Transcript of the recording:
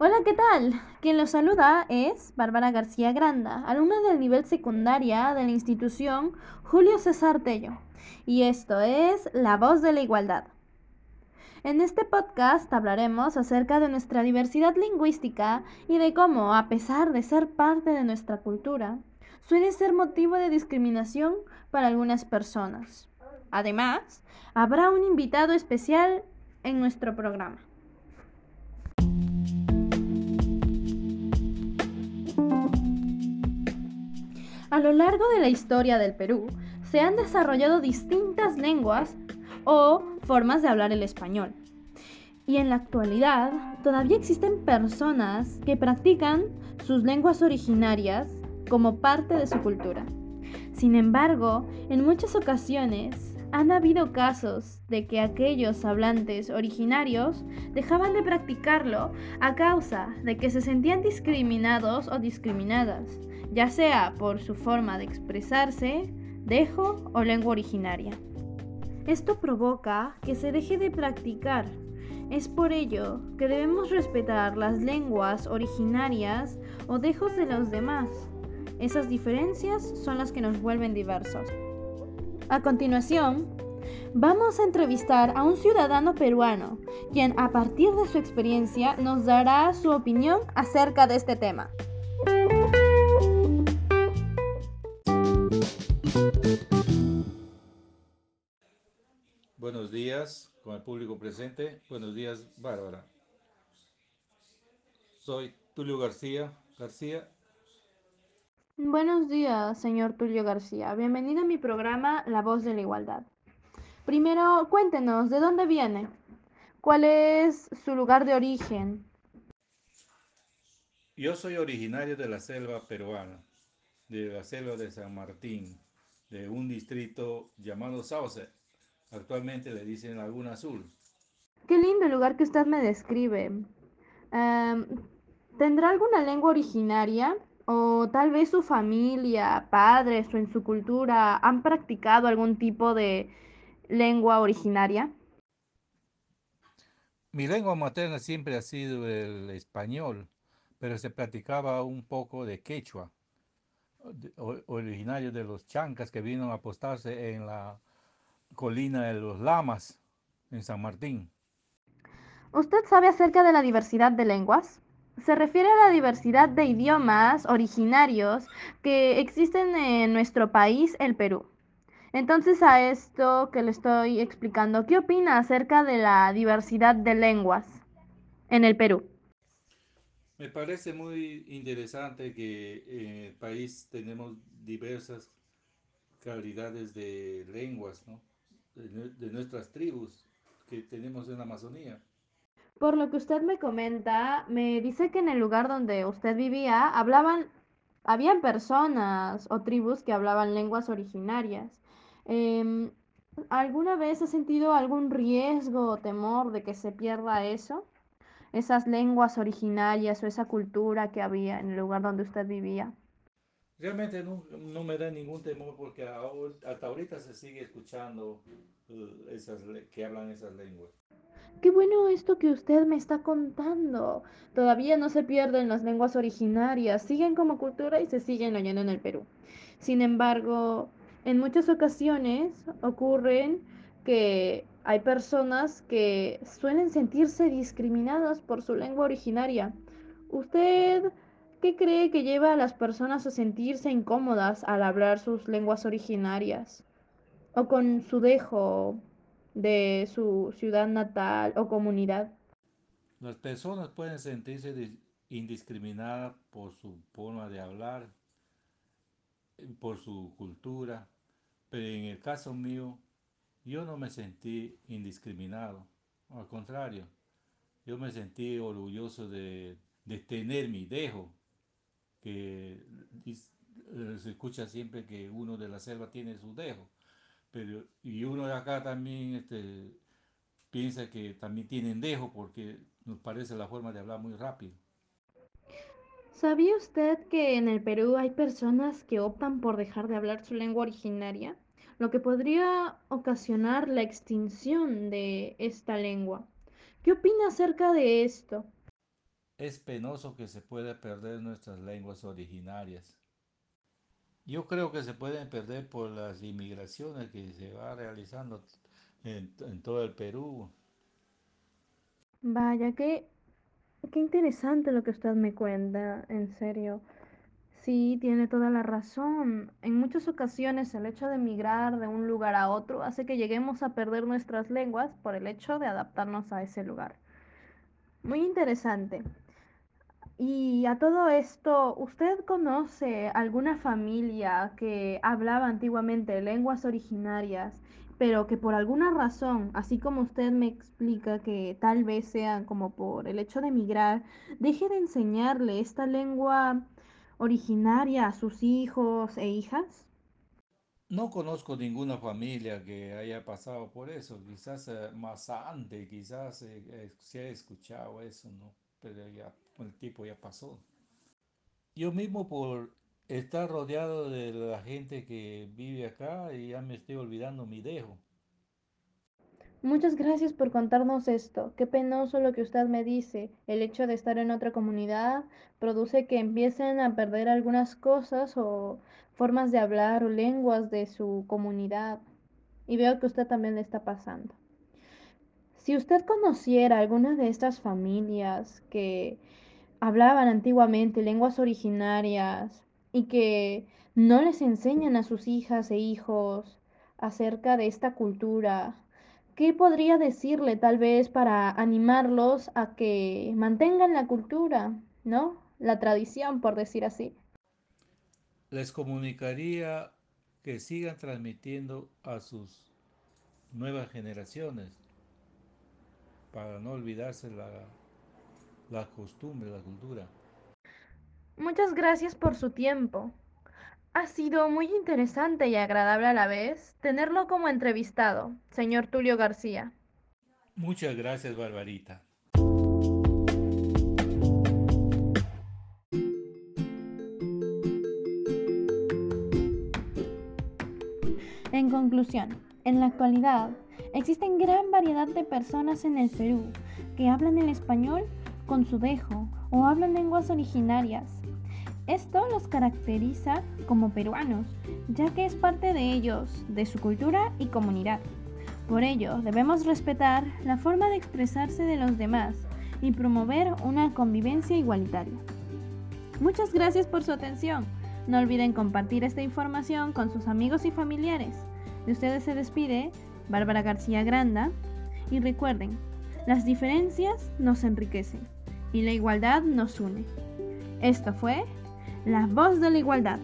Hola, ¿qué tal? Quien los saluda es Bárbara García Granda, alumna del nivel secundaria de la institución Julio César Tello. Y esto es La Voz de la Igualdad. En este podcast hablaremos acerca de nuestra diversidad lingüística y de cómo, a pesar de ser parte de nuestra cultura, suele ser motivo de discriminación para algunas personas. Además, habrá un invitado especial en nuestro programa. A lo largo de la historia del Perú, se han desarrollado distintas lenguas o formas de hablar el español. Y en la actualidad todavía existen personas que practican sus lenguas originarias como parte de su cultura. Sin embargo, en muchas ocasiones han habido casos de que aquellos hablantes originarios dejaban de practicarlo a causa de que se sentían discriminados o discriminadas, ya sea por su forma de expresarse, dejo o lengua originaria. Esto provoca que se deje de practicar. Es por ello que debemos respetar las lenguas originarias o dejos de los demás. Esas diferencias son las que nos vuelven diversos. A continuación, vamos a entrevistar a un ciudadano peruano, quien a partir de su experiencia nos dará su opinión acerca de este tema. Buenos días con el público presente. Buenos días, Bárbara. Soy Tulio García. García Buenos días, señor Tulio García. Bienvenido a mi programa La Voz de la Igualdad. Primero, cuéntenos, ¿de dónde viene? ¿Cuál es su lugar de origen? Yo soy originario de la selva peruana, de la selva de San Martín, de un distrito llamado Sauce. Actualmente le dicen Laguna Azul. Qué lindo lugar que usted me describe. Em, ¿Tendrá alguna lengua originaria? O tal vez su familia, padres o en su cultura han practicado algún tipo de lengua originaria. Mi lengua materna siempre ha sido el español, pero se practicaba un poco de quechua, originario de los chancas que vino a apostarse en la colina de los lamas, en San Martín. ¿Usted sabe acerca de la diversidad de lenguas? Se refiere a la diversidad de idiomas originarios que existen en nuestro país, el Perú. Entonces, a esto que le estoy explicando, ¿qué opina acerca de la diversidad de lenguas en el Perú? Me parece muy interesante que en el país tenemos diversas calidades de lenguas, de, de nuestras tribus que tenemos en la Amazonía. Por lo que usted me comenta, me dice que en el lugar donde usted vivía hablaban, habían personas o tribus que hablaban lenguas originarias. Em, ¿alguna vez ha sentido algún riesgo o temor de que se pierda eso? Esas lenguas originarias o esa cultura que había en el lugar donde usted vivía. Realmente no, no me da ningún temor porque hasta ahorita se sigue escuchando uh, esas, que hablan esas lenguas. Qué bueno esto que usted me está contando. Todavía no se pierden las lenguas originarias, siguen como cultura y se siguen oyendo en el Perú. Sin embargo, en muchas ocasiones ocurren que hay personas que suelen sentirse discriminadas por su lengua originaria. ¿Usted qué cree que lleva a las personas a sentirse incómodas al hablar sus lenguas originarias? O con su dejo de su ciudad natal o comunidad. Las personas pueden sentirse indiscriminadas por su forma de hablar, por su cultura, pero en el caso mío, yo no me sentí indiscriminado, al contrario, yo me sentí orgulloso de, de tener mi dejo, que se escucha siempre que uno de la selva tiene su dejo pero, y uno de acá también este, piensa que también tienen dejo porque nos parece la forma de hablar muy rápido. ¿Sabía usted que en el Perú hay personas que optan por dejar de hablar su lengua originaria? Lo que podría ocasionar la extinción de esta lengua. ¿Qué opina acerca de esto? Es penoso que se pueda perder nuestras lenguas originarias. Yo creo que se pueden perder por las inmigraciones que se va realizando en, todo el Perú. Vaya, qué, qué interesante lo que usted me cuenta, en serio. Sí, tiene toda la razón. En muchas ocasiones el hecho de emigrar de un lugar a otro hace que lleguemos a perder nuestras lenguas por el hecho de adaptarnos a ese lugar. Muy interesante. Y a todo esto, ¿usted conoce alguna familia que hablaba antiguamente lenguas originarias, pero que por alguna razón, así como usted me explica que tal vez sea como por el hecho de emigrar, deje de enseñarle esta lengua originaria a sus hijos e hijas? No conozco ninguna familia que haya pasado por eso. Quizás eh, más antes, quizás eh, eh, se escuchado eso, ¿no? Pero ya el tiempo ya pasó. Yo mismo por estar rodeado de la gente que vive acá y ya me estoy olvidando mi dejo. Muchas gracias por contarnos esto. Qué penoso lo que usted me dice. El hecho de estar en otra comunidad produce que empiecen a perder algunas cosas o formas de hablar o lenguas de su comunidad. Y veo que usted también le está pasando. Si usted conociera alguna de estas familias que hablaban antiguamente lenguas originarias y que no les enseñan a sus hijas e hijos acerca de esta cultura, ¿qué podría decirle tal vez para animarlos a que mantengan la cultura, ¿no? La tradición, por decir así. Les comunicaría que sigan transmitiendo a sus nuevas generaciones para no olvidarse la, la costumbre, la cultura. Muchas gracias por su tiempo. Ha sido muy interesante y agradable a la vez tenerlo como entrevistado, señor Tulio García. Muchas gracias, Barbarita. En conclusión, en la actualidad existen gran variedad de personas en el Perú que hablan el español con su dejo o hablan lenguas originarias. Esto los caracteriza como peruanos, ya que es parte de ellos, de su cultura y comunidad. Por ello, debemos respetar la forma de expresarse de los demás y promover una convivencia igualitaria. Muchas gracias por su atención. No olviden compartir esta información con sus amigos y familiares. De ustedes se despide Bárbara García Granda y recuerden, las diferencias nos enriquecen y la igualdad nos une. Esto fue La Voz de la Igualdad.